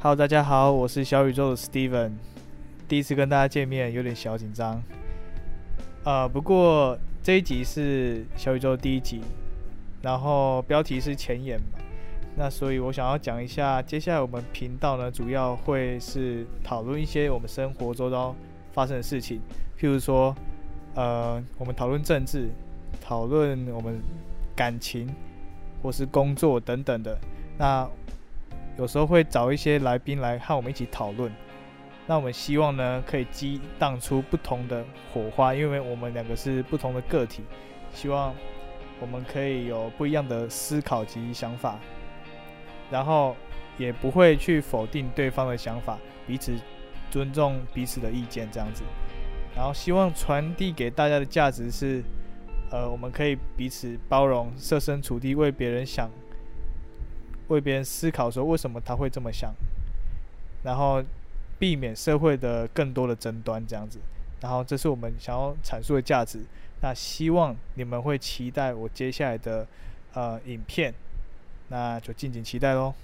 Hello，大家好，我是小宇宙的 Steven，第一次跟大家见面，有点小紧张。呃，不过这一集是小宇宙第一集，然后标题是前言嘛，那所以我想要讲一下，接下来我们频道呢，主要会是讨论一些我们生活周遭发生的事情，譬如说，呃，我们讨论政治，讨论我们感情，或是工作等等的。那有时候会找一些来宾来和我们一起讨论。那我们希望呢，可以激荡出不同的火花，因为我们两个是不同的个体，希望我们可以有不一样的思考及想法，然后也不会去否定对方的想法，彼此尊重彼此的意见，这样子。然后希望传递给大家的价值是，呃，我们可以彼此包容，设身处地为别人想。为别人思考，说为什么他会这么想，然后避免社会的更多的争端这样子，然后这是我们想要阐述的价值。那希望你们会期待我接下来的呃影片，那就敬请期待喽。